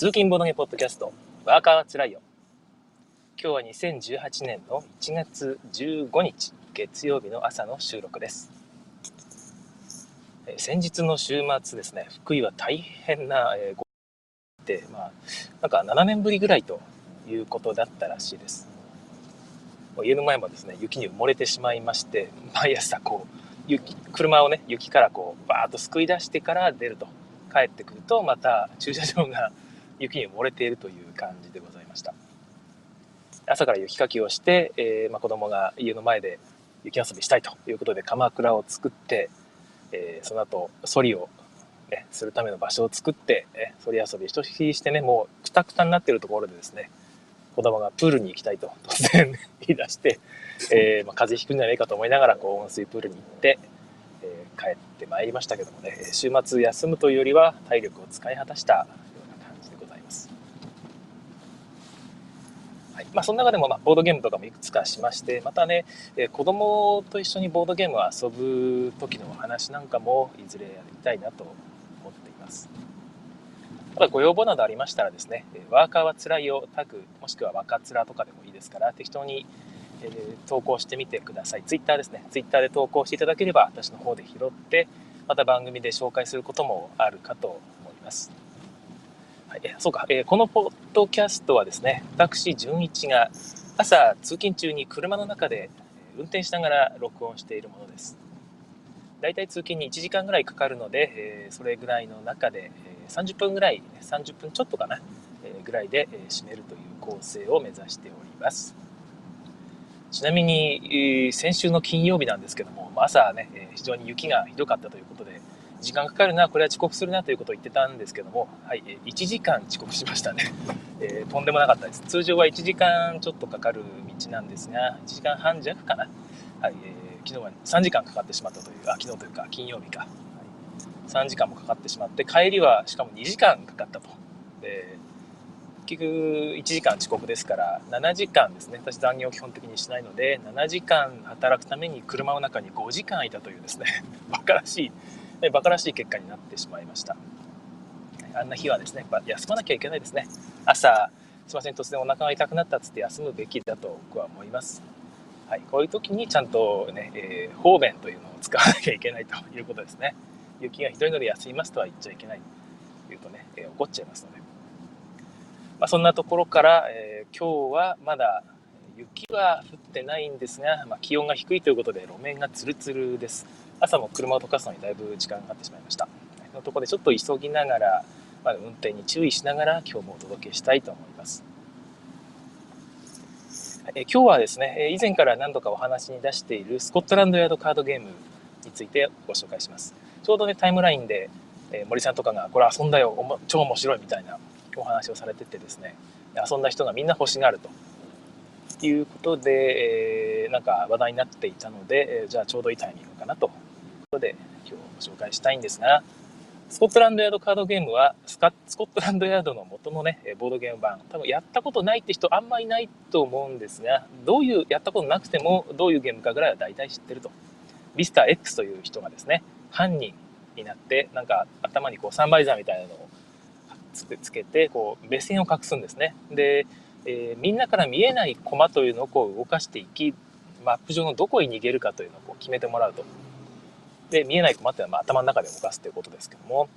通勤ボードゲポッドキャスト、ワーカーはつらいよ。今日は2018年の1月15日、月曜日の朝の収録です。え先日の週末ですね、福井は大変な、えー、で、まあ、なんか7年ぶりぐらいということだったらしいです。家の前もですね、雪に埋もれてしまいまして、毎朝こう、雪、車をね、雪からこう、バーッとすくい出してから出ると。帰ってくると、また駐車場が雪に漏れているという感じでございました。朝から雪かきをして、えーまあ、子供が家の前で雪遊びしたいということで鎌倉を作って、えー、その後ソリを、ね、するための場所を作って、えソリ遊び一ししてねもうくたくたになってるところでですね子供がプールに行きたいと突然言い出して、えーまあ、風邪ひくんじゃないかと思いながらこう温水プールに行って、えー、帰ってまいりましたけどもね週末休むというよりは体力を使い果たしたまあ、その中でもまあボードゲームとかもいくつかしましてまたね、えー、子供と一緒にボードゲームを遊ぶ時のお話なんかもいずれやりたいなと思っていますただご要望などありましたらですねワーカーはつらいよタグもしくは若つらとかでもいいですから適当にえー、投稿してみてください。ツイッターですね。ツイッターで投稿していただければ私の方で拾って、また番組で紹介することもあるかと思います。はい、そうか、えー、このポッドキャストはですね、私、純一が朝通勤中に車の中で運転しながら録音しているものです。だいたい通勤に1時間ぐらいかかるので、えー、それぐらいの中で、えー、30分ぐらい、30分ちょっとかな、え、ぐらいで、え、締めるという構成を目指しております。ちなみに、え、先週の金曜日なんですけども、朝ね、え、非常に雪がひどかったということで、時間かかるな、これは遅刻するなということを言ってたんですけども、はい、1時間遅刻しましたね。えー、とんでもなかったです。通常は1時間ちょっとかかる道なんですが、1時間半弱かな。はい、えー、昨日は3時間かかってしまったという、あ、昨日というか金曜日か。はい、3時間もかかってしまって、帰りはしかも2時間かかったと。で結局1時間遅刻ですから7時間ですね私残業を基本的にしないので7時間働くために車の中に5時間いたというですね バカらしい馬鹿らしい結果になってしまいました。あんな日はですね、やっぱ休まなきゃいけないですね。朝、すいません、突然お腹が痛くなったっつって休むべきだと僕は思います。はい、こういう時にちゃんとね、えー、方便というのを使わなきゃいけないということですね。雪がひどいので休みますとは言っちゃいけないと言うとね、えー、怒っちゃいますので。まあ、そんなところから、えー、今日はまだ雪は降ってないんですが、まあ、気温が低いということで路面がツルツルです。朝も車を溶かすのにだいぶ時間がかかってしまいました。のところでちょっと急ぎながら、まあ、運転に注意しながら今日もお届けしたいと思います。え今日はですね、以前から何度かお話に出しているスコットランドヤードカードゲームについてご紹介します。ちょうどね、タイムラインで、え森さんとかが、これ遊んだよ、超面白いみたいなお話をされててですね、遊んだ人がみんな欲しがるということで、えー、なんか話題になっていたので、えじゃあちょうどいいタイミングかなとことで今日ご紹介したいんですが、スコットランドヤードカードゲームはスカスコットランドヤードの元のね、ボードゲーム版、多分やったことないって人あんまいないと思うんですが、どういう、やったことなくてもどういうゲームかぐらいは大体知ってると。ビスター X という人がですね、犯人になって、なんか頭にこうサンバイザーみたいなのをつけて、こう目線を隠すんですね。で、えー、みんなから見えない駒というのをこう動かしていき、マップ上のどこに逃げるかというのをこう決めてもらうと。で、見えない駒っていうのはま頭の中で動かすということですけども、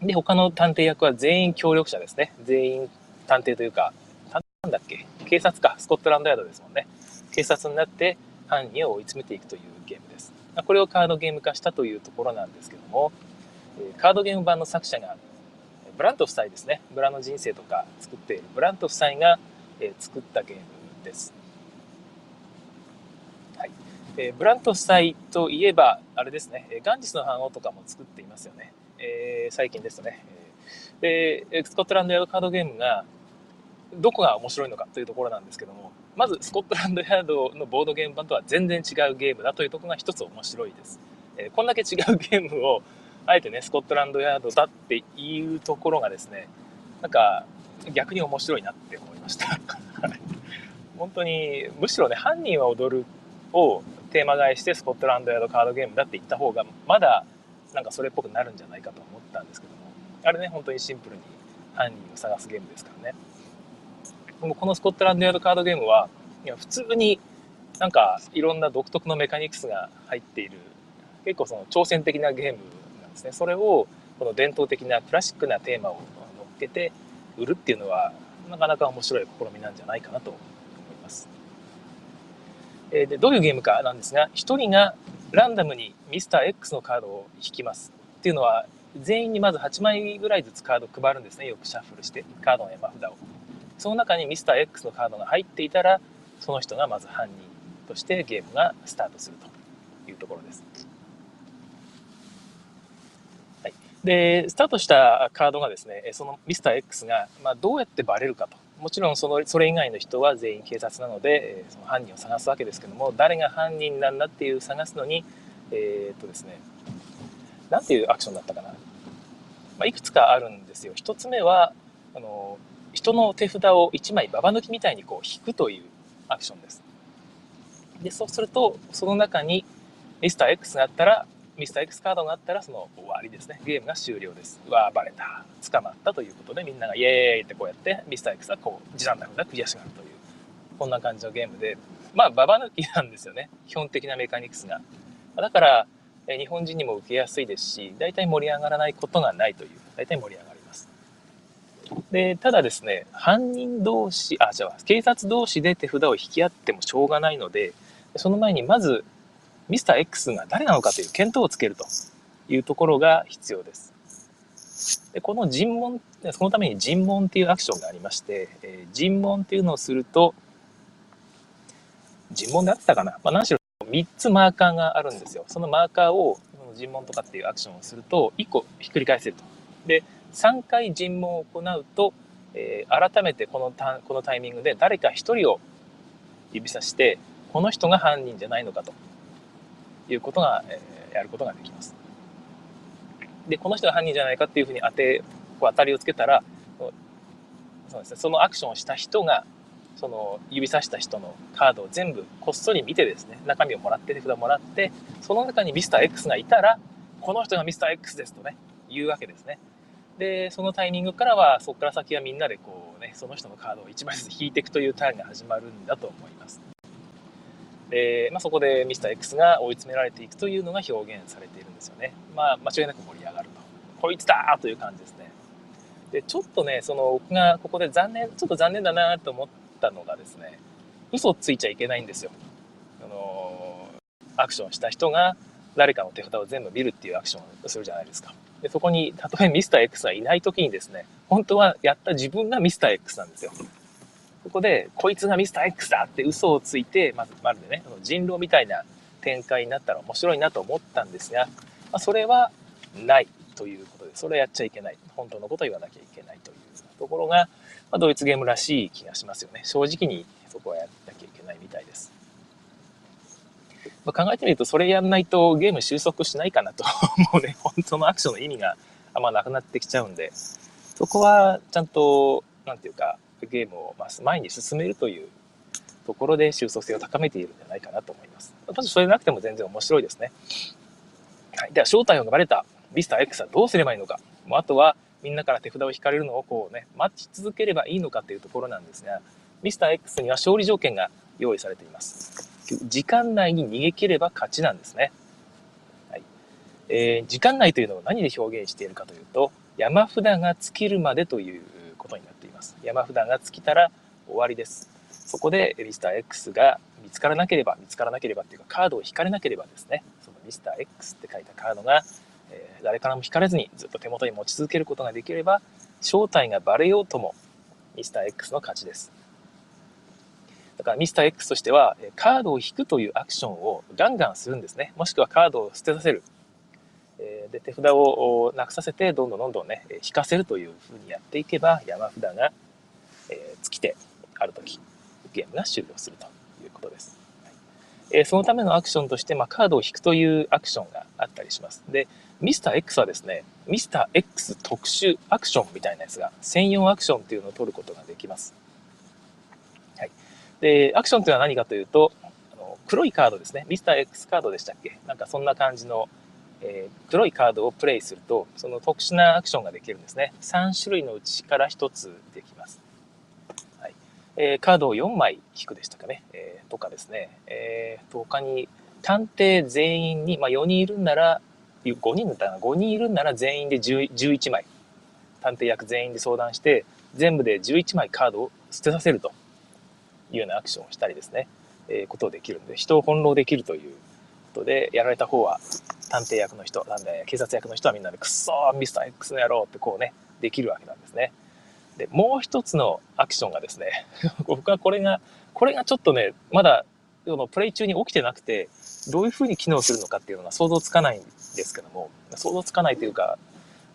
で、他の探偵役は全員協力者ですね。全員探偵というか、なんだっけ？警察か、スコットランドヤードですもんね。警察になって犯人を追い詰めていくというゲームです。これをカードゲーム化したというところなんですけども、カードゲーム版の作者が、ブラント夫妻ですね。ブラの人生とか作っているブラント夫妻が作ったゲームです。えー、ブラント夫妻といえば、あれですね、ガンジスの反応とかも作っていますよね。えー、最近ですとね。で、スコットランドヤードカードゲームが、どこが面白いのかというところなんですけども、まずスコットランドヤードのボードゲーム版とは全然違うゲームだというところが一つ面白いです。えー、こんだけ違うゲームを、あえてね、スコットランドヤードだっていうところがですね、なんか逆に面白いなって思いました。本当に、むしろね、犯人は踊るをテーマ替えしてスコットランドヤードカードゲームだって言った方がまだなんかそれっぽくなるんじゃないかと思ったんですけどもあれね本当にシンプルに犯人を探すゲームですからね。このスコットランドヤードカードゲームは、いや普通になんかいろんな独特のメカニクスが入っている、結構その挑戦的なゲームなんですね。それをこの伝統的なクラシックなテーマを乗っけて売るっていうのは、なかなか面白い試みなんじゃないかなと。えでどういうゲームかなんですが、1人がランダムにミスター X のカードを引きます。っていうのは、全員にまず8枚ぐらいずつカード配るんですね。よくシャッフルして、カードの山札を。その中にミスター X のカードが入っていたら、その人がまず犯人としてゲームがスタートするというところです。はい、で、スタートしたカードがですね、そのミスター X が、まあ、どうやってバレるかと。もちろんそのそれ以外の人は全員警察なので、その犯人を探すわけですけども、誰が犯人なんだっていう探すのに、えー、っとですね、なんていうアクションだったかな。まあ、いくつかあるんですよ。一つ目は、あの、人の手札を1枚ババ抜きみたいにこう引くというアクションです。で、そうすると、その中にミスター X があったら、ミスター X カードがあったら、その終わりですね。ゲームが終了です。うわバレた。捕まったということで、みんながイエーイってこうやって、ミスター X はこう、時短な札クリアしがるという、こんな感じのゲームで、まあ、ババ抜きなんですよね。基本的なメカニクスが。だから、日本人にも受けやすいですし、大体盛り上がらないことがないという、大体盛り上がります。で、ただですね、犯人同士、あ、じゃあ、警察同士で手札を引き合ってもしょうがないので、その前にまず、ミスター X が誰なのかという見当をつけるというところが必要です。でこの尋問、そのために尋問っていうアクションがありまして、えー、尋問っていうのをすると、尋問であってたかな、まあ、何しろ3つマーカーがあるんですよ。そのマーカーを尋問とかっていうアクションをすると、1個ひっくり返せると。で、3回尋問を行うと、えー、改めてこのタこのタイミングで誰か1人を指さして、この人が犯人じゃないのかということが、えー、やることができます。で、この人が犯人じゃないかっていうふうに当て、こう当たりをつけたら、そうですね、そのアクションをした人が、その指さした人のカードを全部こっそり見てですね、中身をもらって手札をもらって、その中にミスター X がいたら、この人がミスター X ですとね、言うわけですね。で、そのタイミングからは、そこから先はみんなでこうね、その人のカードを1枚ずつ引いていくというターンが始まるんだと思います。で、まあ、そこでミスター X が追い詰められていくというのが表現されているんですよね。まあ、間違いなく盛り上がると。こいつだという感じですね。で、ちょっとね、その僕がここで残念、ちょっと残念だなと思ったのがですね、嘘ついちゃいけないんですよ。あのアクションした人が誰かの手札を全部見るっていうアクションをするじゃないですか。で、そこに、たとえミスター X がいない時にですね、本当はやった自分がミスター X なんですよ。そこで、こいつがミスター X だって嘘をついて、まず、まるでね、人狼みたいな展開になったら面白いなと思ったんですが、まあ、それはないということで、それはやっちゃいけない。本当のことを言わなきゃいけないというところが、まあ、ドイツゲームらしい気がしますよね。正直にそこはやらなきゃいけないみたいです。まあ、考えてみると、それやんないとゲーム収束しないかなと。もうね、本当のアクションの意味があんまなくなってきちゃうんで、そこはちゃんと、なんていうか、ゲームを前に進めるというところで収束性を高めているんじゃないかなと思います。まずそれなくても全然面白いですね。はい。では、正体をがバレたミスター X はどうすればいいのか。もうあとは、みんなから手札を引かれるのをこうね、待ち続ければいいのかというところなんですが、ミスター X には勝利条件が用意されています。時間内に逃げ切れば勝ちなんですね。はいえー、時間内というのを何で表現しているかというと、山札が尽きるまでということになってます。山札が尽きたら終わりです。そこでミスター X が見つからなければ、見つからなければっていうかカードを引かれなければですね、そのミスター X って書いたカードがえー、誰からも引かれずにずっと手元に持ち続けることができれば、正体がバレようとも、ミスター X の勝ちです。だからミスター X としては、カードを引くというアクションをガンガンするんですね。もしくはカードを捨てさせる。で、手札をなくさせて、どんどんどんどんね、引かせるというふうにやっていけば、山札が、え尽きて、ある時、ゲームが終了するということです。えそのためのアクションとして、まあ、カードを引くというアクションがあったりします。で、ミスター X はですね、ミスター X 特殊アクションみたいなやつが、専用アクションっていうのを取ることができます。はい。で、アクションっていうのは何かというと、あの黒いカードですね。ミスター X カードでしたっけ？なんかそんな感じの、えー、黒いカードをプレイすると、その特殊なアクションができるんですね。3種類のうちから1つできます。はいえー、カードを4枚引くでしたかね。えー、とかですね。えー、他に、探偵全員に、まあ、4人いるんなら、5人だったら5人いるんなら全員で11枚。探偵役全員で相談して、全部で11枚カードを捨てさせるというようなアクションをしたりですね。えー、ことをできるんで、人を翻弄できるというで、やられた方は探偵役の人、なんだ警察役の人はみんなで、くっそミスター X の野郎ってこうね、できるわけなんですね。で、もう一つのアクションがですね、僕はこれが、これがちょっとね、まだ、そのプレイ中に起きてなくて、どういう風に機能するのかっていうのが想像つかないんですけども、想像つかないというか、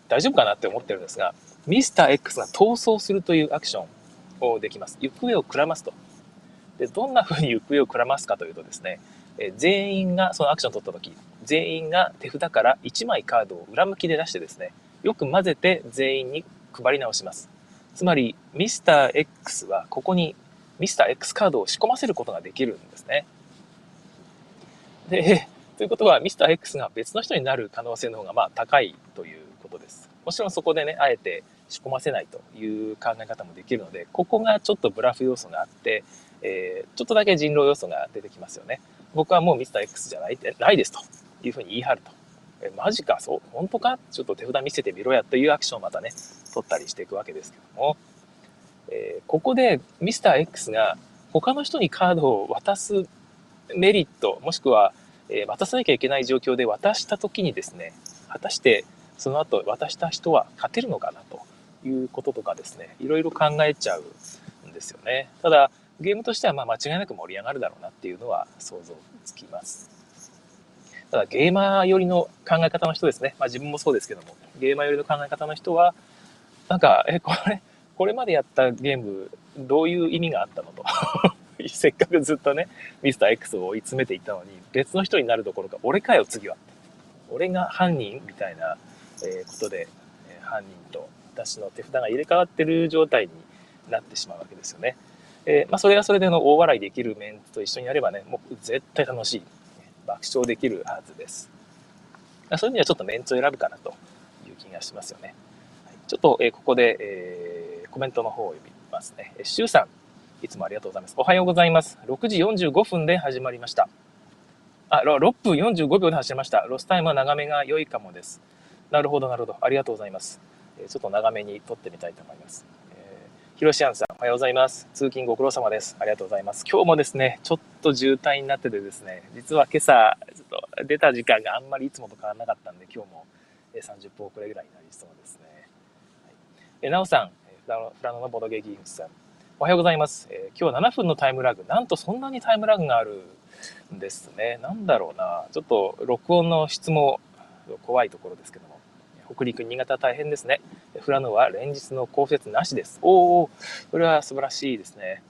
大丈夫かなって思ってるんですが、ミスター X が逃走するというアクションをできます。行方をくらますと。で、どんな風に行方をくらますかというとですね、え全員がそのアクションを取った時、全員が手札から1枚カードを裏向きで出してですね、よく混ぜて全員に配り直します。つまり、ミスター X はここにミスター X カードを仕込ませることができるんですね。で、ということは、ミスター X が別の人になる可能性の方がまあ高いということです。もちろんそこでね、あえて仕込ませないという考え方もできるので、ここがちょっとブラフ要素があって、えー、ちょっとだけ人狼要素が出てきますよね。僕はもうミスター X じゃないないですというふうに言い張ると。え、マジかそう本当か？ちょっと手札見せてみろやというアクションをまたね、取ったりしていくわけですけども、えー、ここでミスター X が他の人にカードを渡すメリット、もしくは、えー、渡さなきゃいけない状況で渡した時にですね、果たしてその後渡した人は勝てるのかなということとかですね、いろいろ考えちゃうんですよね。ただ、ゲームとしてはまあ間違いなく盛り上がるだろうなっていうのは想像つきます。ただゲーマー寄りの考え方の人ですね。まあ自分もそうですけども、ゲーマー寄りの考え方の人は、なんか、え、これ、これまでやったゲーム、どういう意味があったのと。せっかくずっとね、ミスター X を追い詰めていたのに、別の人になるどころか、俺かよ、次は。俺が犯人みたいな、えことで、え犯人と私の手札が入れ替わってる状態になってしまうわけですよね。えー、まあ、それはそれでの大笑いできるメンツと一緒にやればね、もう絶対楽しい。爆笑できるはずです。そういう意味ではちょっとメンツを選ぶかなという気がしますよね。はい、ちょっと、えー、ここで、えー、コメントの方を読みますね。シュウさん、いつもありがとうございます。おはようございます。6時45分で始まりました。あ、6分45秒で走りました。ロスタイムは長めが良いかもです。なるほど、なるほど。ありがとうございます。ちょっと長めに撮ってみたいと思います。ひろしあんさん、おはようございます。通勤ご苦労様です。ありがとうございます。今日もですね、ちょっと渋滞になっててですね、実は今朝、ちょっと出た時間があんまりいつもと変わらなかったんで、今日も30分遅れぐらいになりそうですね。はい、えなおさん、フラノフラノのボドゲギーフさん、おはようございます。えー、今日は7分のタイムラグ、なんとそんなにタイムラグがあるんですね。なんだろうな、ちょっと録音の質も怖いところですけども、北陸、新潟大変ですね。富良野は連日の降雪なしです。おお、これは素晴らしいですね。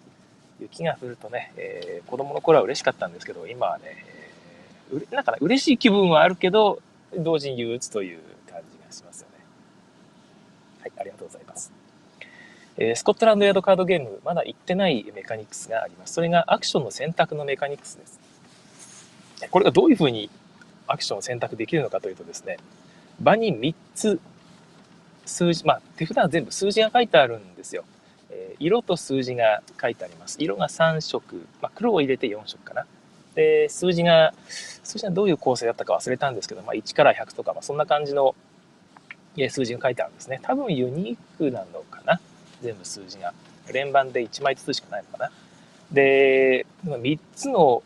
雪が降るとね、えー、子供の頃は嬉しかったんですけど、今はね、えー、なんか、ね、嬉しい気分はあるけど、同時に憂鬱という感じがしますよね。はい、ありがとうございます。えー、スコットランドヤードカードゲーム、まだ行ってないメカニクスがあります。それがアクションの選択のメカニクスです。これがどういうふうにアクションを選択できるのかというとですね、場に3つ数字、まあ、手札は全部数字が書いてあるんですよ。えー、色と数字が書いてあります。色が3色、まあ、黒を入れて4色かな。で、数字が、数字がどういう構成だったか忘れたんですけど、まあ、1から100とか、まあ、そんな感じの数字が書いてあるんですね。多分ユニークなのかな。全部数字が。連番で1枚ずつしかないのかな。で、3つの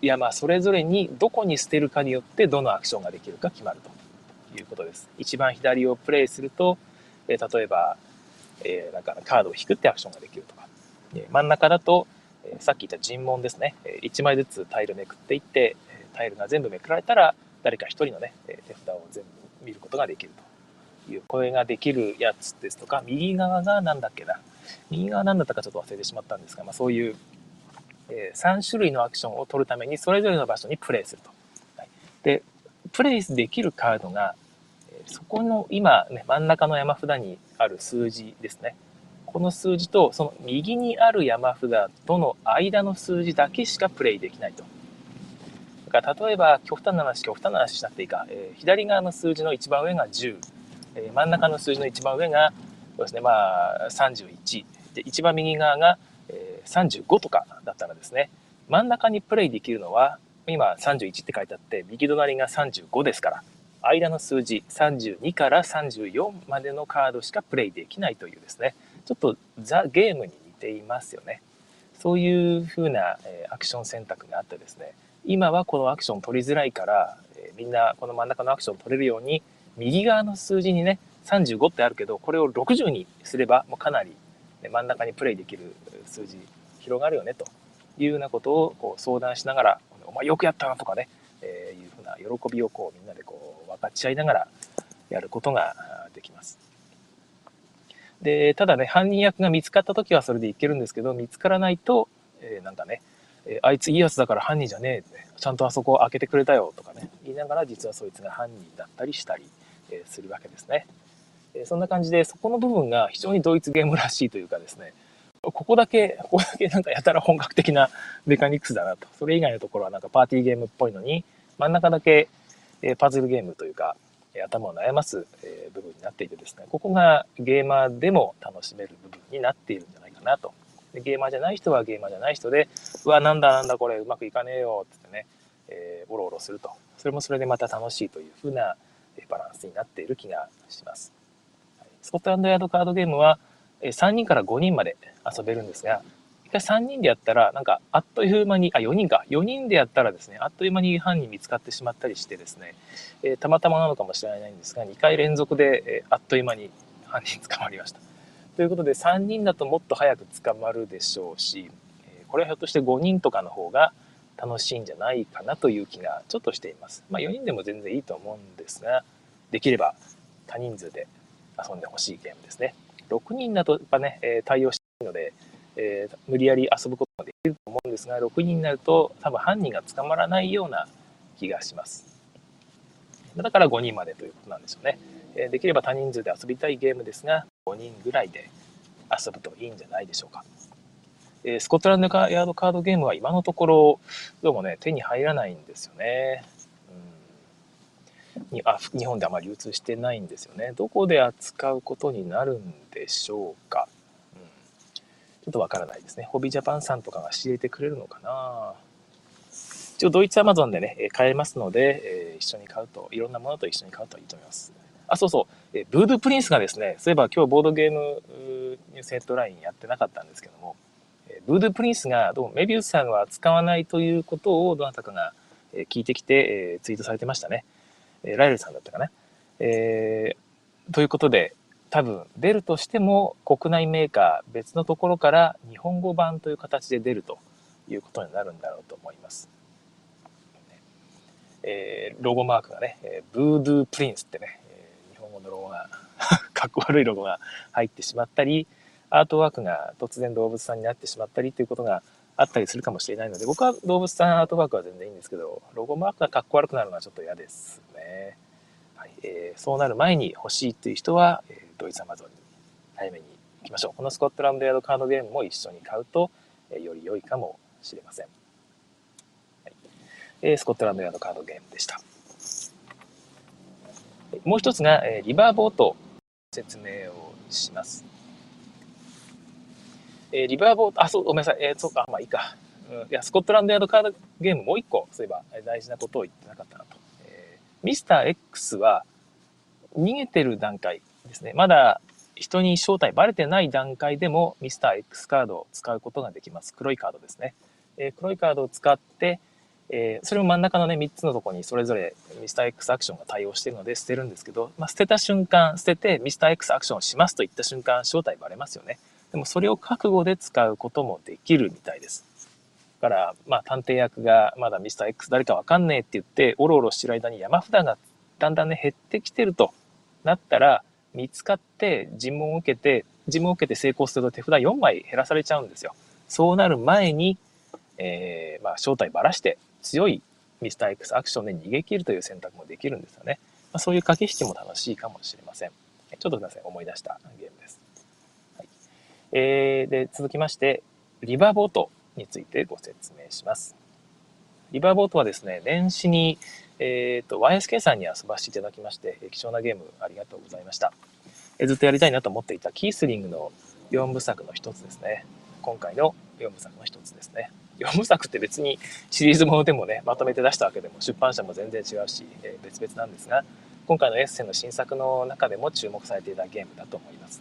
山それぞれにどこに捨てるかによってどのアクションができるか決まると。いうことです。一番左をプレイすると、えー、例えば、えー、なんかカードを引くってアクションができるとか、え真ん中だと、えさっき言った尋問ですね、え1枚ずつタイルめくっていって、タイルが全部めくられたら、誰か一人のね、手札を全部見ることができると。いう、これができるやつですとか、右側が何だっけな、右側何だったかちょっと忘れてしまったんですが、まあ、そういう、え3種類のアクションを取るために、それぞれの場所にプレイすると。はい、で、プレイできるカードが、そこの今、ね、真ん中の山札にある数字ですね。この数字とその右にある山札との間の数字だけしかプレイできないと。から例えば極端な話極端な話しなくていいか、えー、左側の数字の一番上が10、えー、真ん中の数字の一番上がそうですねまあ31で一番右側が、えー、35とかだったらですね。真ん中にプレイできるのは今31って書いてあって右隣が35ですから。間の数字32から34までのカードしかプレイできないというですね。ちょっとザ・ゲームに似ていますよね。そういうふうな、えアクション選択があってですね。今はこのアクション取りづらいから、えみんなこの真ん中のアクション取れるように右側の数字にね35ってあるけどこれを60にすればもうかなり真ん中にプレイできる数字広がるよねというようなことをこう相談しながら「お前よくやったな」とかね、えー、いうふうな喜びをこうみんなでこう分かち合いながらやることができます。でただね犯人役が見つかった時はそれでいけるんですけど見つからないと、えー、なんかねえあいついいやつだから犯人じゃねえって、ちゃんとあそこ開けてくれたよとかね、言いながら実はそいつが犯人だったりしたり、えするわけですね。えそんな感じで、そこの部分が非常にドイツゲームらしいというかですね、ここだけ、ここだけなんかやたら本格的なメカニクスだなと。それ以外のところはなんかパーティーゲームっぽいのに、真ん中だけ、えパズルゲームというか、頭を悩ます、え部分になっていてですね、ここがゲーマーでも楽しめる部分になっているんじゃないかなとでゲーマーじゃない人はゲーマーじゃない人で、うわ、なんだなんだこれうまくいかねえよってってね、えー、おろおろすると。それもそれでまた楽しいというふうなバランスになっている気がします。スコットランドヤードカードゲームは3人から5人まで遊べるんですが、一回3人でやったら、なんかあっという間に、あ、4人か、4人でやったらですね、あっという間に犯人見つかってしまったりしてですね、えー、たまたまなのかもしれないんですが、2回連続で、えー、あっという間に犯人捕まりました。ということで3人だともっと早く捕まるでしょうしえこれはひょっとして5人とかの方が楽しいんじゃないかなという気がちょっとしています。まあ4人でも全然いいと思うんですができれば多人数で遊んでほしいゲームですね。6人だとやっぱね、え対応ので、えー、無理やり遊ぶことができると思うんですが6人になると多分犯人が捕まらないような気がします。だから5人までということなんでしょうね。えできれば多人数で遊びたいゲームですが5人ぐらいで遊ぶといいんじゃないでしょうか。えスコットランドヤードカードゲームは今のところどうもね手に入らないんですよね。うん、にあ日本であまり流通してないんですよね。どこで扱うことになるんでしょうか。ちょっとわからないですね。ホビージャパンさんとかが仕入れてくれるのかな。一応ドイツアマゾンでね、買えますので、え一緒に買うと、いろんなものと一緒に買うといいと思います。あ、そうそう。えブードゥプリンスがですね、そういえば今日ボードゲームニュースヘッドラインやってなかったんですけども、えブードゥプリンスがどうもメビウスさんは使わないということをどなたかが聞いてきて、えツイートされてましたね。えライルさんだったかな。えー、ということで、多分出るとしても国内メーカー別のところから日本語版という形で出るということになるんだろうと思います。えー、ロゴマークがね、えー、ブードゥープリンスってね、日本語のロゴが かっこ悪いロゴが入ってしまったりアートワークが突然動物さんになってしまったりということがあったりするかもしれないので僕は動物さんアートワークは全然いいんですけどロゴマークがかっこ悪くなるのはちょっと嫌ですね、はいえー、そうなる前に欲しいという人は、え、ドイツアマゾンに早めに行きましょうこのスコットランドヤードカードゲームも一緒に買うと、えー、より良いかもしれません、はいえー、スコットランドヤードカードゲームでしたもう一つが、えリバーボート説明をします。えリバーボート、あ、そう、ごめんなさい。えー、そうか、まあいいか。うん、いや、スコットランドヤードカードゲームもう一個、そういえば大事なことを言ってなかったなと。えー、ミスター X は逃げてる段階ですね。まだ人に正体バレてない段階でもミスター X カードを使うことができます。黒いカードですね。えー、黒いカードを使って、えー、それも真ん中のね、3つのとこにそれぞれミスター X アクションが対応しているので捨てるんですけど、まあ、捨てた瞬間、捨ててミスター X アクションをしますと言った瞬間、正体バレますよね。でもそれを覚悟で使うこともできるみたいです。だから、まあ、探偵役がまだミスター X 誰かわかんねえって言って、おろおろしてる間に山札がだんだんね、減ってきてるとなったら、見つかって尋問を受けて、尋問を受けて成功すると手札4枚減らされちゃうんですよ。そうなる前に、えー、まあ、正体ばらして強いミスター X アクションで逃げ切るという選択もできるんですよね。まあ、そういう駆け引きも楽しいかもしれません。ちょっとすみません、思い出したゲームです。はい、えー、で続きまして、リバーボートについてご説明します。リバーボートはですね、年始に、えっ、ー、と、YSK さんに遊ばせていただきまして、貴重なゲームありがとうございました。えずっとやりたいなと思っていたキースリングの4部作の一つですね。今回の4部作の一つですね。4部作って別にシリーズものでもね、まとめて出したわけでも出版社も全然違うし、えー、別々なんですが、今回のエッセンの新作の中でも注目されていたゲームだと思います。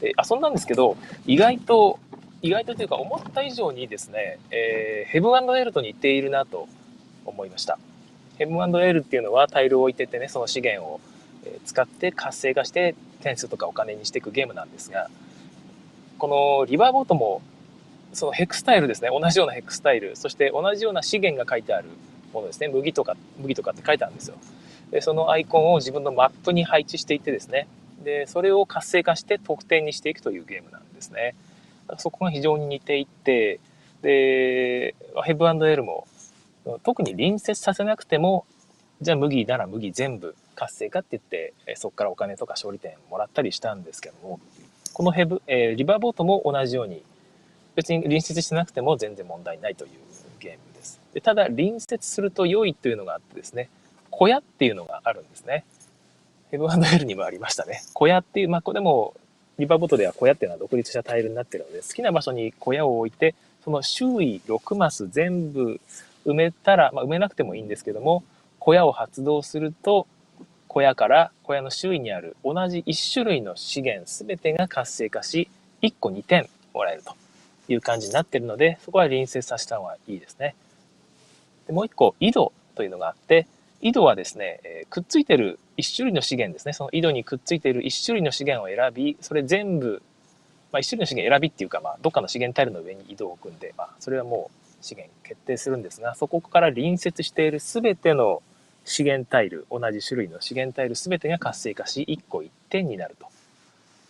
で遊んだんですけど、意外と、意外とというか思った以上にですね、えー、ヘブンエルと似ているなと思いました。ヘブンエルっていうのはタイルを置いててね、その資源を使って活性化して点数とかお金にしていくゲームなんですが、このリバーボートもそのヘクスタイルですね。同じようなヘクスタイル。そして同じような資源が書いてあるものですね。麦とか、麦とかって書いてあるんですよ。で、そのアイコンを自分のマップに配置していってですね。で、それを活性化して得点にしていくというゲームなんですね。そこが非常に似ていて、で、ヘブエルも特に隣接させなくても、じゃあ麦なら麦全部活性化って言って、そこからお金とか勝利点もらったりしたんですけども、このヘブ、えー、リバーボートも同じように別に隣接してなくても全然問題ないというゲームです。でただ、隣接すると良いというのがあってですね、小屋っていうのがあるんですね。ヘブンエルにもありましたね。小屋っていう、まあ、これも、リバーボートでは小屋っていうのは独立したタイルになってるので、好きな場所に小屋を置いて、その周囲6マス全部埋めたら、まあ、埋めなくてもいいんですけども、小屋を発動すると、小屋から小屋の周囲にある同じ1種類の資源全てが活性化し、1個2点もらえると。いう感じになってるので、そこは隣接させた方がいいですね。でもう一個、井戸というのがあって、井戸はですね、えー、くっついてる一種類の資源ですね。その井戸にくっついてる一種類の資源を選び、それ全部、まあ、一種類の資源選びっていうか、まあ、どっかの資源タイルの上に井戸を置くんで、まあ、それはもう資源決定するんですが、そこから隣接している全ての資源タイル、同じ種類の資源タイル全てが活性化し、1個1点になると。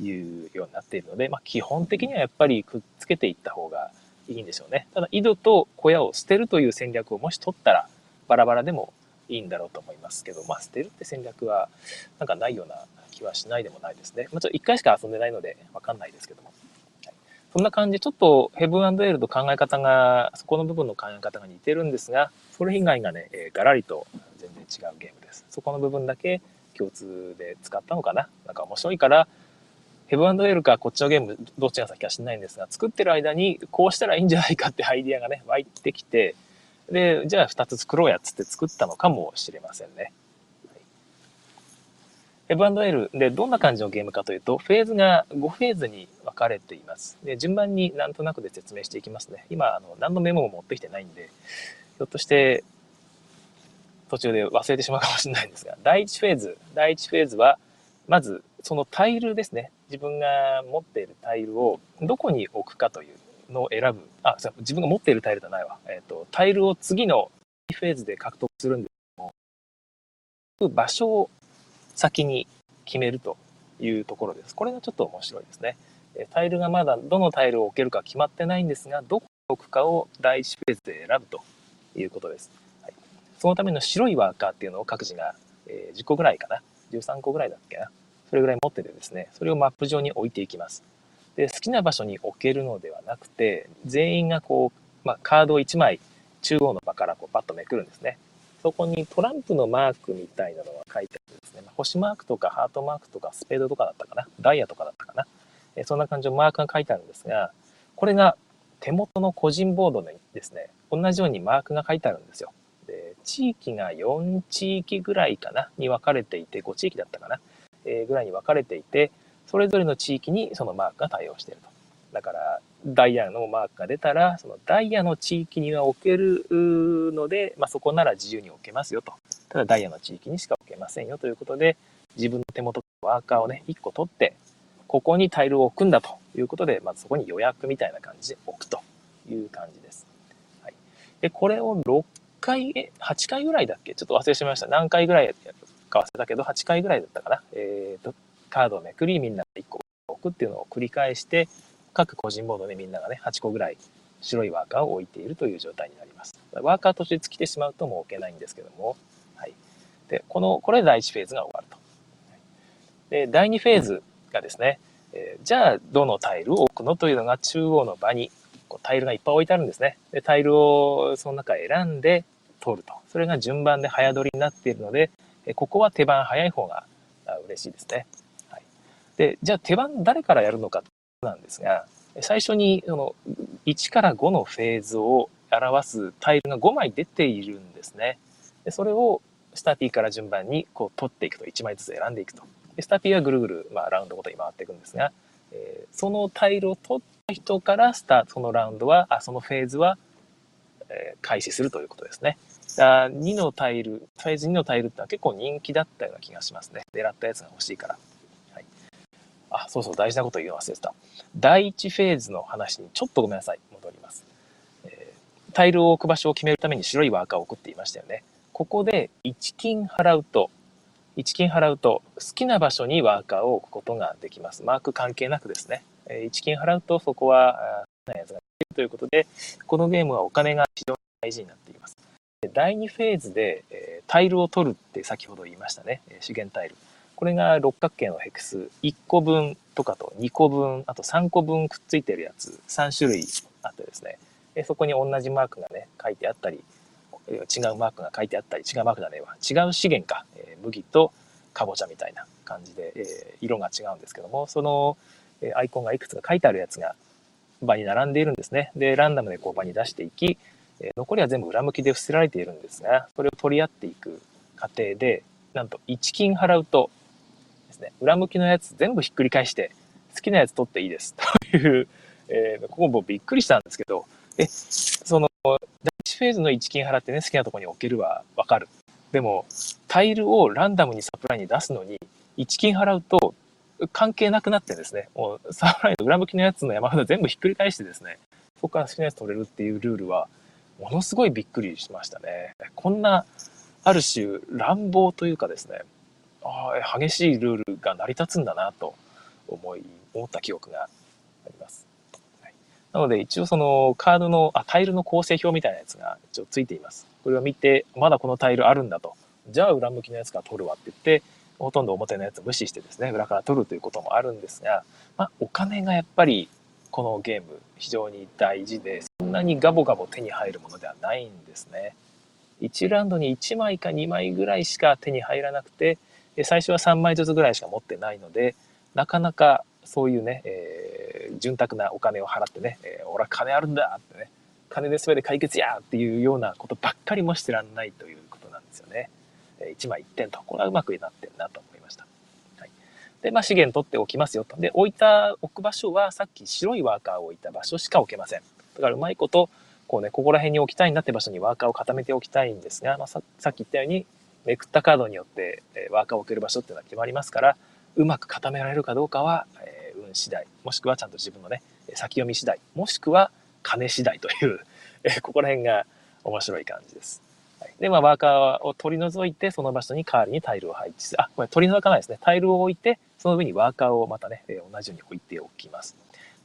いうようになっているので、まあ、基本的にはやっぱりくっつけていった方がいいんでしょうね。ただ、井戸と小屋を捨てるという戦略をもし取ったら、バラバラでもいいんだろうと思いますけど、まあ、捨てるって戦略はなんかないような気はしないでもないですね。まあ、ちょっと1回しか遊んでないのでわかんないですけども。そんな感じ、ちょっとヘブンエールと考え方が、そこの部分の考え方が似てるんですが、それ以外がね、えー、ガラリと全然違うゲームです。そこの部分だけ共通で使ったのかな。なんか面白いから、ヘブンエールかこっちのゲームどっちが先か知んないんですが、作ってる間にこうしたらいいんじゃないかってアイディアがね、湧いてきて、で、じゃあ2つ作ろうやっつって作ったのかもしれませんね。ヘブエルでどんな感じのゲームかというと、フェーズが5フェーズに分かれています。で順番になんとなくで説明していきますね。今、あの何のメモも持ってきてないんで、ひょっとして途中で忘れてしまうかもしれないんですが、第1フェーズ、第1フェーズは、まずそのタイルですね。自分が持っているタイルをどこに置くかというのを選ぶ。あ、自分が持っているタイルじゃないわ。えっ、ー、と、タイルを次のフェーズで獲得するんですけども、場所を先に決めるというところです。これがちょっと面白いですね。タイルがまだどのタイルを置けるか決まってないんですが、どこに置くかを第1フェーズで選ぶということです。はい、そのための白いワーカーっていうのを各自が、え、10個ぐらいかな。13個ぐらいだっけな。それぐらい持っててですね、それをマップ上に置いていきます。で、好きな場所に置けるのではなくて、全員がこう、まあ、カードを1枚中央の場からこうパッとめくるんですね。そこにトランプのマークみたいなのが書いてあるんですね。ま、星マークとかハートマークとかスペードとかだったかな。ダイヤとかだったかな。えそんな感じのマークが書いてあるんですが、これが手元の個人ボードにですね、同じようにマークが書いてあるんですよ。で、地域が4地域ぐらいかなに分かれていて、5地域だったかな。えぐらいに分かれていて、それぞれの地域にそのマークが対応していると。だから、ダイヤのマークが出たら、そのダイヤの地域には置けるので、まあ、そこなら自由に置けますよと。ただダイヤの地域にしか置けませんよということで、自分の手元のワーカーをね、1個取って、ここにタイルを置くんだということで、まずそこに予約みたいな感じで置くという感じです。はい、で、これを6回、え、8回ぐらいだっけ？ちょっと忘れしまいました。何回ぐらいか忘れたけど、8回ぐらいだったかな。えっ、ー、と、カードをめくり、みんな1個置くっていうのを繰り返して、各個人ボードでみんながね、8個ぐらい白いワーカーを置いているという状態になります。ワーカーとして尽きてしまうともう置けないんですけども、はい。で、この、これで第1フェーズが終わると。で、第2フェーズがですね、えー、じゃあどのタイルを置くのというのが中央の場にこうタイルがいっぱい置いてあるんですね。で、タイルをその中選んで取ると。それが順番で早取りになっているので、えここは手番早い方が嬉しいですね。はい、で、じゃあ手番誰からやるのかなんですが、最初にその1から5のフェーズを表すタイルが5枚出ているんですね。でそれをスター P から順番にこう取っていくと1枚ずつ選んでいくと。スター P はぐるぐる、まあ、ラウンドごとに回っていくんですが、えー、そのタイルを取った人からスタート、そのラウンドは、あそのフェーズは、えー、開始するということですね。あ2のタイル、フェーズ2のタイルってのは結構人気だったような気がしますね。狙ったやつが欲しいから。あ、そうそう、大事なこと言うの忘れてた。第1フェーズの話にちょっとごめんなさい。戻ります。えー、タイルを置く場所を決めるために白いワーカーを送っていましたよね。ここで1金払うと、1金払うと好きな場所にワーカーを置くことができます。マーク関係なくですね。1金払うとそこは好きなやつができるということで、このゲームはお金が非常に大事になっています。第2フェーズで、えタイルを取るって先ほど言いましたね。資源タイル。これが六角形のヘクス。1個分とかと2個分、あと3個分くっついてるやつ、3種類あってですね、そこに同じマークがね、書いてあったり、違うマークが書いてあったり、違うマークだね、違う資源か、え麦とかぼちゃみたいな感じで、え色が違うんですけども、そのえアイコンがいくつか書いてあるやつが場に並んでいるんですね。で、ランダムでこう場に出していき、え残りは全部裏向きで伏せられているんですが、それを取り合っていく過程で、なんと1金払うとですね、裏向きのやつ全部ひっくり返して、好きなやつ取っていいです。という、えー、ここもびっくりしたんですけど、え、その、第1フェーズの1金払ってね、好きなとこに置けるはわかる。でも、タイルをランダムにサプライに出すのに、1金払うと関係なくなってですね、もうサプライの裏向きのやつの山札全部ひっくり返してですね、そこから好きなやつ取れるっていうルールは、ものすごいびっくりしましたね。こんな、ある種乱暴というかですね、ああ、激しいルールが成り立つんだなと思い、思った記憶があります。はい、なので一応そのカードの、あ、タイルの構成表みたいなやつが一応ついています。これを見て、まだこのタイルあるんだと。じゃあ裏向きのやつから取るわって言って、ほとんど表のやつを無視してですね、裏から取るということもあるんですが、まあ、お金がやっぱりこのゲーム非常に大事で、そんなにガボガボ手に入るものではないんですね。1ラウンドに1枚か2枚ぐらいしか手に入らなくて、で最初は3枚ずつぐらいしか持ってないので、なかなかそういうね、えー、潤沢なお金を払ってね、えー、俺は金あるんだってね、金で全て解決やっていうようなことばっかりもしてらんないということなんですよねえ。1枚1点と、これはうまくなってるなと思いました。はい、で、まあ資源取っておきますよと。で、置いた、置く場所はさっき白いワーカーを置いた場所しか置けません。だからうまいこと、こうね、ここら辺に置きたいんだって場所にワーカーを固めておきたいんですが、まあ、ささっき言ったように、めくったカードによって、えワーカーを置ける場所っていうのは決まりますから、うまく固められるかどうかは、え運次第、もしくはちゃんと自分のね、先読み次第、もしくは金次第という、えここら辺が面白い感じです。はい、で、まあ、ワーカーを取り除いて、その場所に代わりにタイルを配置する。あ、これ取り除かないですね。タイルを置いて、その上にワーカーをまたね、え同じように置いておきます。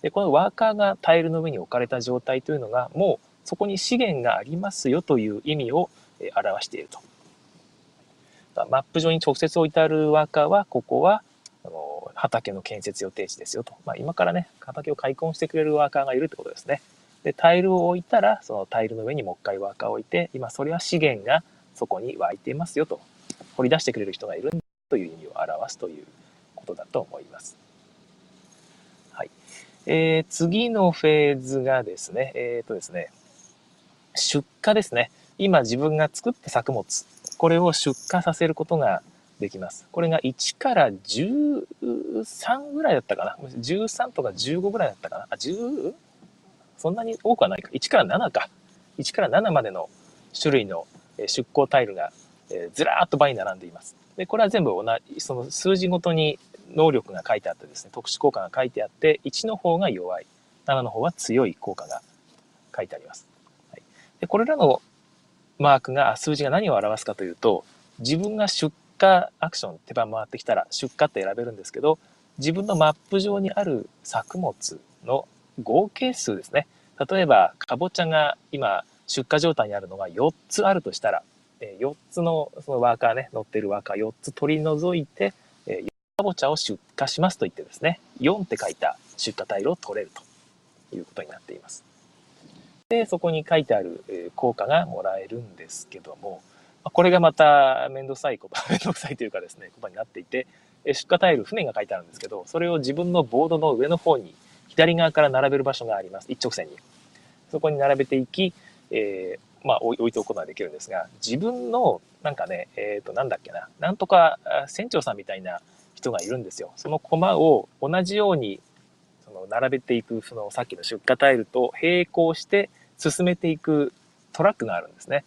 で、このワーカーがタイルの上に置かれた状態というのが、もうそこに資源がありますよという意味を表しているとマップ上に直接置いてあるワーカーは、ここは、あの、畑の建設予定地ですよと。まあ、今からね、畑を開墾してくれるワーカーがいるってことですね。で、タイルを置いたら、そのタイルの上にもう一回ワーカーを置いて、今それは資源がそこに湧いていますよと。掘り出してくれる人がいるという意味を表すということだと思います。はい。えー、次のフェーズがですね、えっ、ー、とですね、出荷ですね。今自分が作った作物、これを出荷させることができます。これが1から13ぐらいだったかな。13とか15ぐらいだったかな。あ、10? そんなに多くはないか。1から7か。1から7までの種類の出向タイルがずらーっと場に並んでいます。で、これは全部同じ、その数字ごとに能力が書いてあってですね、特殊効果が書いてあって、1の方が弱い、7の方は強い効果が書いてあります。はい、でこれらのマークが、数字が何を表すかというと、自分が出荷アクション手番回ってきたら出荷って選べるんですけど、自分のマップ上にある作物の合計数ですね。例えば、かぼちゃが今出荷状態にあるのが4つあるとしたら、4つのそのワーカーね、乗ってるワーカー4つ取り除いて、かぼちゃを出荷しますと言ってですね、4って書いた出荷タイルを取れるということになっています。でそこに書いてある効果がもらえるんですけどもこれがまた面倒くさいこと、面倒くさいというかですね、ことになっていて、出荷タイル、船が書いてあるんですけど、それを自分のボードの上の方に、左側から並べる場所があります。一直線に。そこに並べていき、えー、まあ、置いておくことができるんですが、自分の、なんかね、えっ、ー、と、なんだっけな、なんとか船長さんみたいな人がいるんですよ。その駒を同じように、の、並べていく、その、さっきの出荷タイルと並行して進めていくトラックがあるんですね。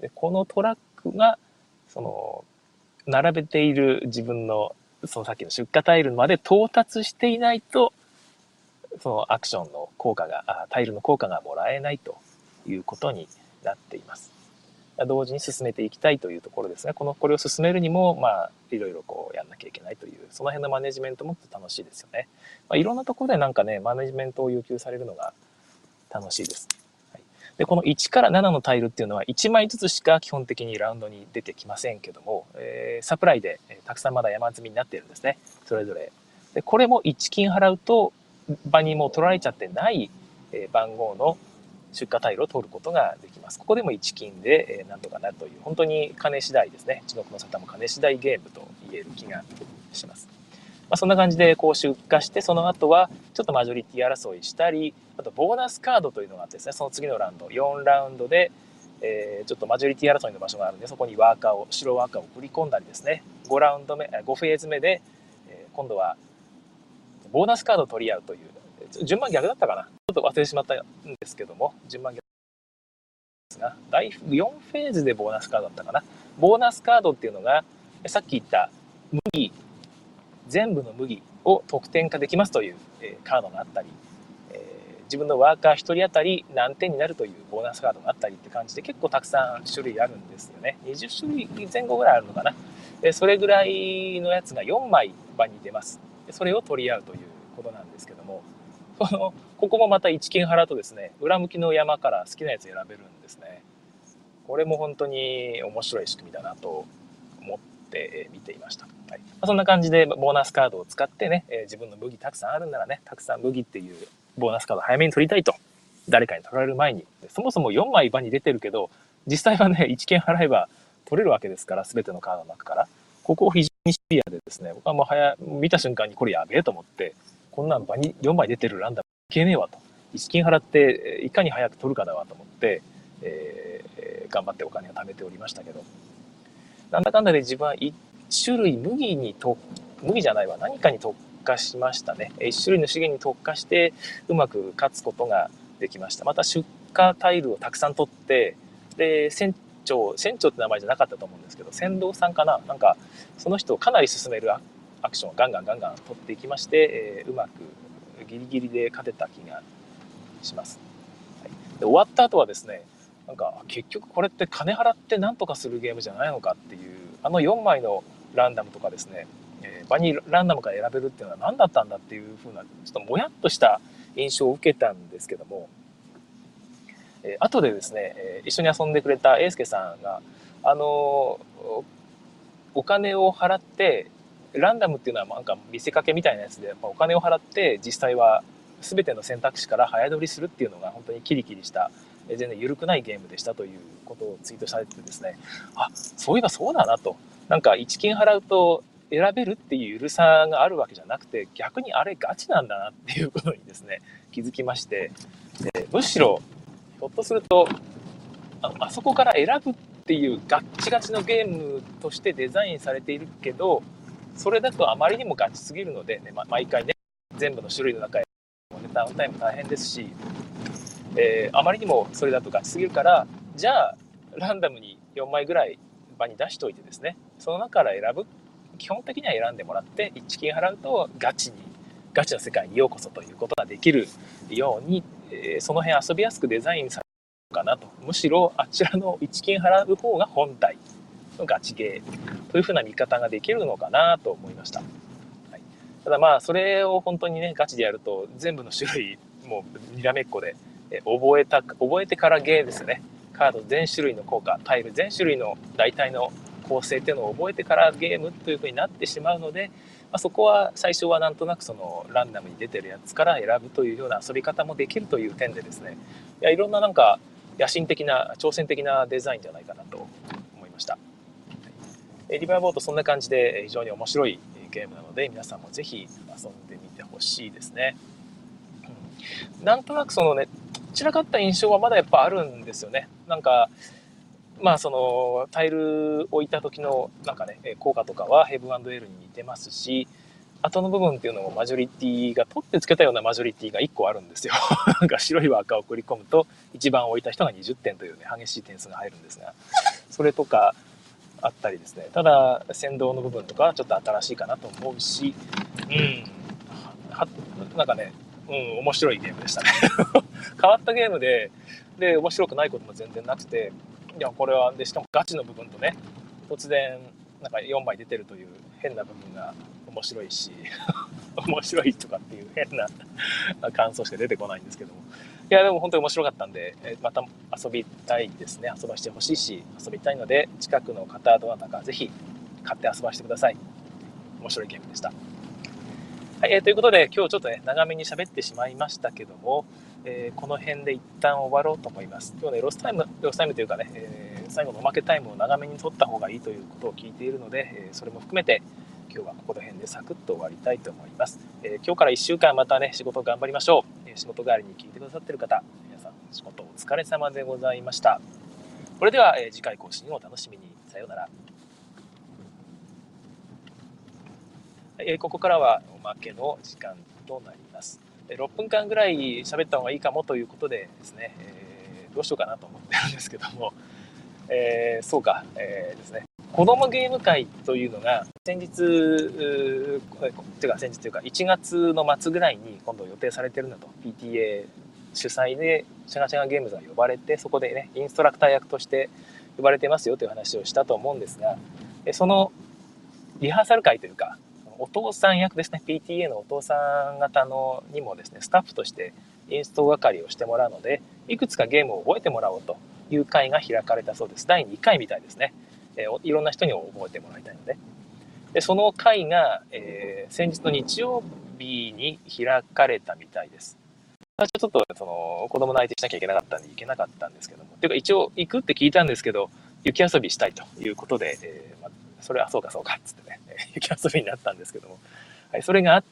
でこのトラックが、その、並べている自分の、そのさっきの出荷タイルまで到達していないと、そのアクションの効果が、タイルの効果がもらえないということになっています。同時に進めていきたいというところですが、この、これを進めるにも、まあ、いろいろこうやんなきゃいけないという、その辺のマネジメントも楽しいですよね。まあ、いろんなところでなんかね、マネジメントを要求されるのが楽しいです。はいで、この1から7のタイルっていうのは1枚ずつしか基本的にラウンドに出てきませんけども、えー、サプライで、えたくさんまだ山積みになってるんですね。それぞれ。で、これも1金払うと、場にもう取られちゃってない、え番号の出荷タイルを取ることができます。ここでも1金で、え、なんとかなるという、本当に金次第ですね。地獄の沙汰も金次第ゲームと言える気がします。まあ、そんな感じでこう出荷して、その後はちょっとマジョリティ争いしたり、あとボーナスカードというのがあってですね、その次のラウンド、4ラウンドで、えー、ちょっとマジョリティ争いの場所があるんで、そこにワーカーを、白ワーカーを送り込んだりですね、5ラウンド目、5フェーズ目で、え、今度はボーナスカードを取り合うという、順番逆だったかなょっと忘れてしまったんですけども、順番逆ですが、第4フェーズでボーナスカードだったかな。ボーナスカードっていうのが、さっき言った麦、全部の麦を得点化できますという、カードがあったり、自分のワーカー1人当たり何点になるというボーナスカードがあったりって感じで結構たくさん種類あるんですよね。20種類前後ぐらいあるのかな。それぐらいのやつが4枚場に出ます。それを取り合うということなんですけども、そのここもまた1金払うとですね、裏向きの山から好きなやつ選べるんですね。これも本当に面白い仕組みだなと思って見ていました。はいまあ、そんな感じでボーナスカードを使ってね、え、自分の麦たくさんあるんならね、たくさん麦っていうボーナスカード早めに取りたいと。誰かに取られる前に。そもそも4枚場に出てるけど、実際はね、1件払えば取れるわけですから、全てのカードの中から。ここを非常にシビアでですね、僕はもう早、見た瞬間にこれやべえと思って、こんなん場に4枚出てるランダムけねえわと。1金払って、いかに早く取るかだわと思って、えー、頑張ってお金を貯めておりましたけど。なんだかんだで自分は種類麦にと麦じゃないわ何かに特化しましたね1種類の資源に特化してうまく勝つことができましたまた出荷タイルをたくさん取ってで船長船長って名前じゃなかったと思うんですけど船頭さんかななんかその人をかなり進めるアクションをガンガンガンガン取っていきまして、えー、うまくギリギリで勝てた気がします、はい、で終わった後はですねなんか結局これって金払って何とかするゲームじゃないのかっていうあの4枚のランダムとかですね、えー、場にランダムから選べるっていうのは何だったんだっていうふうなちょっともやっとした印象を受けたんですけども、えー、後でですね、えー、一緒に遊んでくれた英介さんがあのお金を払ってランダムっていうのはなんか見せかけみたいなやつでまあお金を払って実際は全ての選択肢から早取りするっていうのが本当にキリキリした全然緩くないゲームでしたということをツイートされてですね。あそういえばそうだなと。なんか1金払うと選べるっていうゆるさがあるわけじゃなくて逆にあれガチなんだなっていうことにですね気づきまして。むしろひょっとするとああそこから選ぶっていうガッチガチのゲームとしてデザインされているけどそれだとあまりにもガチすぎるので、ね、ま、毎回ね全部の種類の中へダウンタイム大変ですしえー、あまりにもそれだとガチすぎるからじゃあランダムに4枚ぐらい場に出しておいてですねその中から選ぶ。基本的には選んでもらって一金払うとガチにガチの世界にようこそということができるように、えー、その辺遊びやすくデザインされるのかなと。むしろあちらの一金払う方が本体。ガチゲーというふうな見方ができるのかなと思いました、はい、ただまあそれを本当にねガチでやると全部の種類もうにらめっこで覚えた、覚えてからゲーですね。カード全種類の効果、タイル全種類の大体の構成っていうのを覚えてからゲームという風になってしまうので、あ、そこは最初はなんとなくそのランダムに出てるやつから選ぶというような遊び方もできるという点でですねいやいろんななんか野心的な挑戦的なデザインじゃないかなと思いました。リバーボートそんな感じで非常に面白いゲームなので皆さんもぜひ遊んでみてほしいですね。うん、なんとなくそのね散らかった印象はまだやっぱあるんですよね。なんかまあそのタイル置いた時のなんかね効果とかはヘブンエルに似てますし後の部分っていうのもマジョリティが取ってつけたようなマジョリティが1個あるんですよ。なんか白い輪っかを送り込むと一番置いた人が20点というね激しい点数が入るんですがそれとかあったりですね。ただ先導の部分とかはちょっと新しいかなと思うしうん。なんかねうん面白いゲームでしたね。変わったゲームでで面白くないことも全然なくていやこれはでしかもガチの部分とね突然なんか4枚出てるという変な部分が面白いし 面白いとかっていう変な感想しか出てこないんですけども。いやでも本当に面白かったんでまた遊びたいですね。遊ばしてほしいし遊びたいので近くの方どなたかぜひ買って遊ばしてください。面白いゲームでした。はい、えー、ということで今日ちょっとね長めに喋ってしまいましたけども、えー、この辺で一旦終わろうと思います。今日ねロスタイムロスタイムというかね、えー、最後のおまけタイムを長めに取った方がいいということを聞いているので、えそれも含めて今日はここら辺でサクッと終わりたいと思います。えー、今日から1週間またね、仕事頑張りましょう。えー、仕事帰りに聞いてくださってる方、皆さん仕事お疲れ様でございました。それでは、えー、次回更新をお楽しみに。さようなら。えここからはおまけの時間となります。え6分間ぐらい喋った方がいいかもということでですね、えどうしようかなと思ってるんですけども、えそうか、えですね、子供ゲーム会というのが先日ていうか先日というか1月の末ぐらいに今度予定されてるんだと PTA 主催でシャガシャガゲームズが呼ばれてそこでねインストラクター役として呼ばれてますよという話をしたと思うんですがそのリハーサル会というかお父さん役ですね。PTA のお父さん方のにもですねスタッフとしてインスト係をしてもらうのでいくつかゲームを覚えてもらおうという会が開かれたそうです。第2回みたいですね。えー、いろんな人に覚えてもらいたいのででその会が、えー、先日の日曜日に開かれたみたいです。私はちょっとその子供の相手しなきゃいけなかったんで行けなかったんですけども。ていうか一応行くって聞いたんですけど雪遊びしたいということで、えーまあ、それはそうかそうかっつってね 雪遊びになったんですけども、はい、それがあっ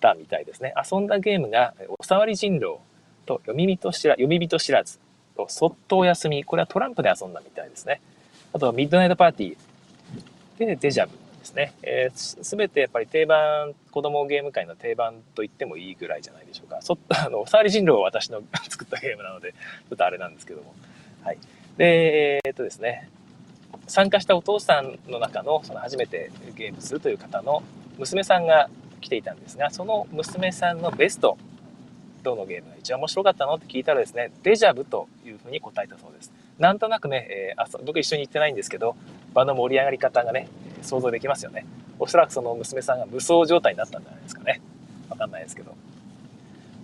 たみたいですね。遊んだゲームが「おさわり人狼」と読み人知ら「読み人知らず」と「そっとお休み」これはトランプで遊んだみたいですね。あとはミッドナイトパーティーでデジャブですね。えー、全てやっぱり定番、子供ゲーム界の定番と言ってもいいぐらいじゃないでしょうか。そ あの、おさわり人狼は私の作ったゲームなので、ちょっとあれなんですけども。はい。で、えー、っとですね、参加したお父さんの中の、その初めてゲームするという方の娘さんが来ていたんですが、その娘さんのベスト、どのゲームが一番面白かったのって聞いたらですね、デジャブというふうに答えたそうです。なんとなくね、えー、僕一緒に行ってないんですけど、場の盛り上がり方がね、想像できますよね。おそらくその娘さんが無双状態になったんじゃないですかね。わかんないですけど。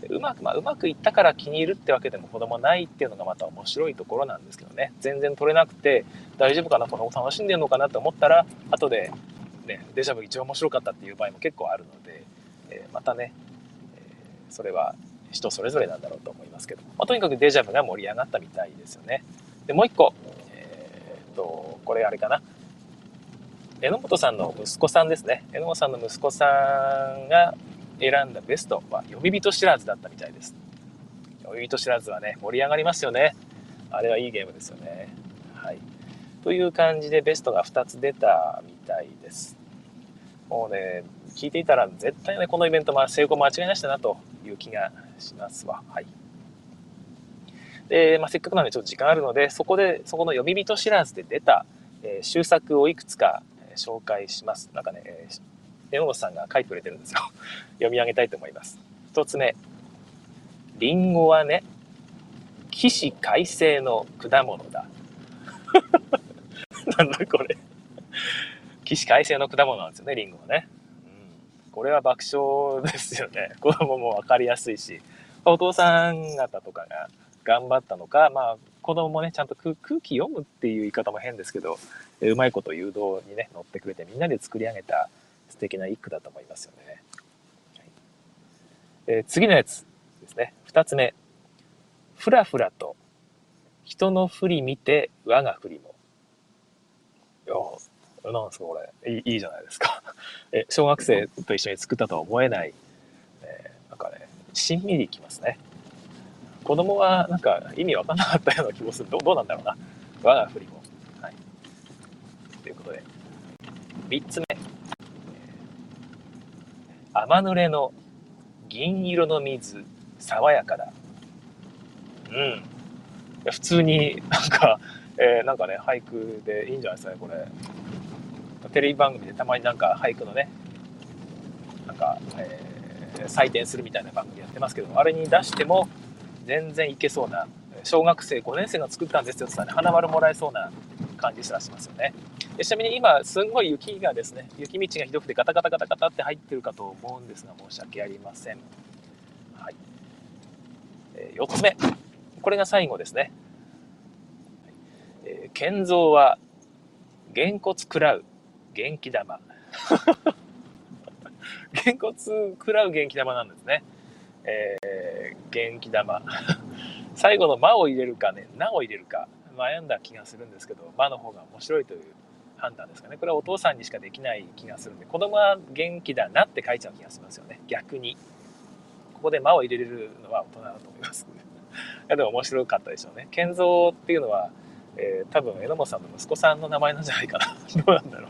でうまく、まあ、うまくいったから気に入るってわけでも子供ないっていうのがまた面白いところなんですけどね。全然取れなくて、大丈夫かな、子供楽しんでるのかなと思ったら、後で、ね、デジャブ一番面白かったっていう場合も結構あるので、えー、またね、えー、それは人それぞれなんだろうと思いますけど、まあ、とにかくデジャブが盛り上がったみたいですよね。で、もう一個、えー、っと、これあれかな。榎本さんの息子さんですね。榎本さんの息子さんが選んだベストは、呼び人知らずだったみたいです。呼び人知らずはね、盛り上がりますよね。あれはいいゲームですよね。はい。という感じでベストが2つ出たみたいです。もうね、聞いていたら絶対ね、このイベント、まあ、成功間違いなしだなという気がしますわ。はい。で、まあ、せっかくなのでちょっと時間あるので、そこで、そこの読み人知らずで出た、えー、終作をいくつか、紹介します。なんかね、えー、榎本さんが書いてくれてるんですよ。読み上げたいと思います。一つ目。リンゴはね、起死回生の果物だ。なんだこれ。起死回生の果物なんですよね、リンゴはね。うん、これは爆笑ですよね。子供も分かりやすいし、お父さん方とかが頑張ったのか、まあ、子供もね、ちゃんと空気読むっていう言い方も変ですけど、うまいこと誘導にね、乗ってくれてみんなで作り上げた素敵な一句だと思いますよね。はいえー、次のやつですね。二つ目。ふらふらと人の振り見て我が振りも。いや、なんですかこれ。いいいいじゃないですか。え、小学生と一緒に作ったとは思えない、えー、なんかね、しんみりきますね。子供はなんか意味わかんなかったような気もする。どうなんだろうな。我が振りも。はい。ということで、3つ目。天濡れの銀色の水、爽やかだ。うん。普通になんか、えー、なんかね、俳句でいいんじゃないですかね、これ。テレビ番組でたまになんか俳句のね、なんか、えー、採点するみたいな番組やってますけど、あれに出しても全然いけそうな、小学生5年生が作ったんですよって言ったらね、花丸もらえそうな感じすらしますよね。ちなみに今、すんごい雪がですね、雪道がひどくてガタガタガタガタって入ってるかと思うんですが、申し訳ありません。はい。えー、4つ目。これが最後ですね。えー、建造は、げんこつ食らう元気玉。げんこつ食らう元気玉なんですね。えー、元気玉。最後の「間」を入れるかね「な」を入れるか。悩んだ気がするんですけど「間」の方が面白いという判断ですかね。これはお父さんにしかできない気がするんで子供は元気だなって書いちゃう気がしますよね。逆に。ここで「間」を入れれるのは大人だと思います。いやでも面白かったでしょうね。健三っていうのは、えー、多分榎本さんの息子さんの名前なんじゃないかな。どうなんだろ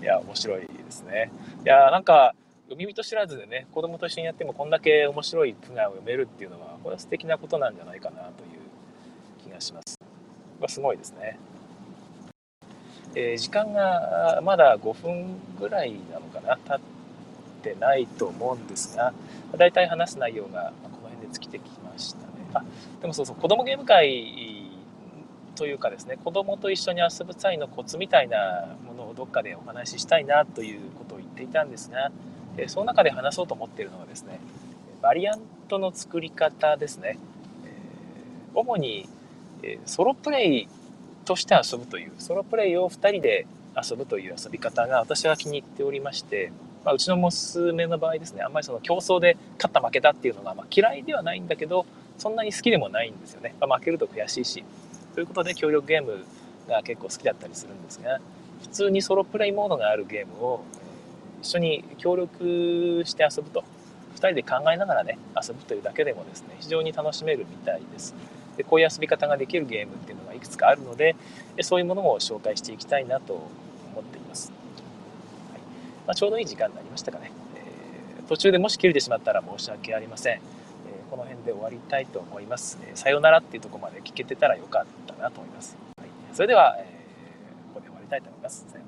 う。いや面白いですね。いやなんか海人知らずでね子供と一緒にやってもこんだけ面白い句が読めるっていうのはこれは素敵なことなんじゃないかなという気がします。こすごいですね。えー、時間がまだ5分ぐらいなのかな？経ってないと思うんですが大体話す内容がこの辺で尽きてきましたね。あでもそうそう子供ゲーム会というかですね子供と一緒に遊ぶ際のコツみたいなものをどっかでお話ししたいなということを言っていたんですが、えその中で話そうと思っているのはですねバリアントの作り方ですね、え主にえソロプレイとして遊ぶというソロプレイを2人で遊ぶという遊び方が私は気に入っておりまして、まあ、うちの娘の場合ですねあんまりその競争で勝った負けたっていうのがま嫌いではないんだけどそんなに好きでもないんですよね、まあ、負けると悔しいし。ということで協力ゲームが結構好きだったりするんですが普通にソロプレイモードがあるゲームを一緒に協力して遊ぶと。2人で考えながらね遊ぶというだけでもですね非常に楽しめるみたいです。でこういう遊び方ができるゲームっていうのがいくつかあるのでそういうものも紹介していきたいなと思っています、はい。まあ、ちょうどいい時間になりましたかね、えー、途中でもし切れてしまったら申し訳ありません、えー、この辺で終わりたいと思います、えー、さようならっていうところまで聞けてたらよかったなと思います、はい、それでは、えここで終わりたいと思います。さよ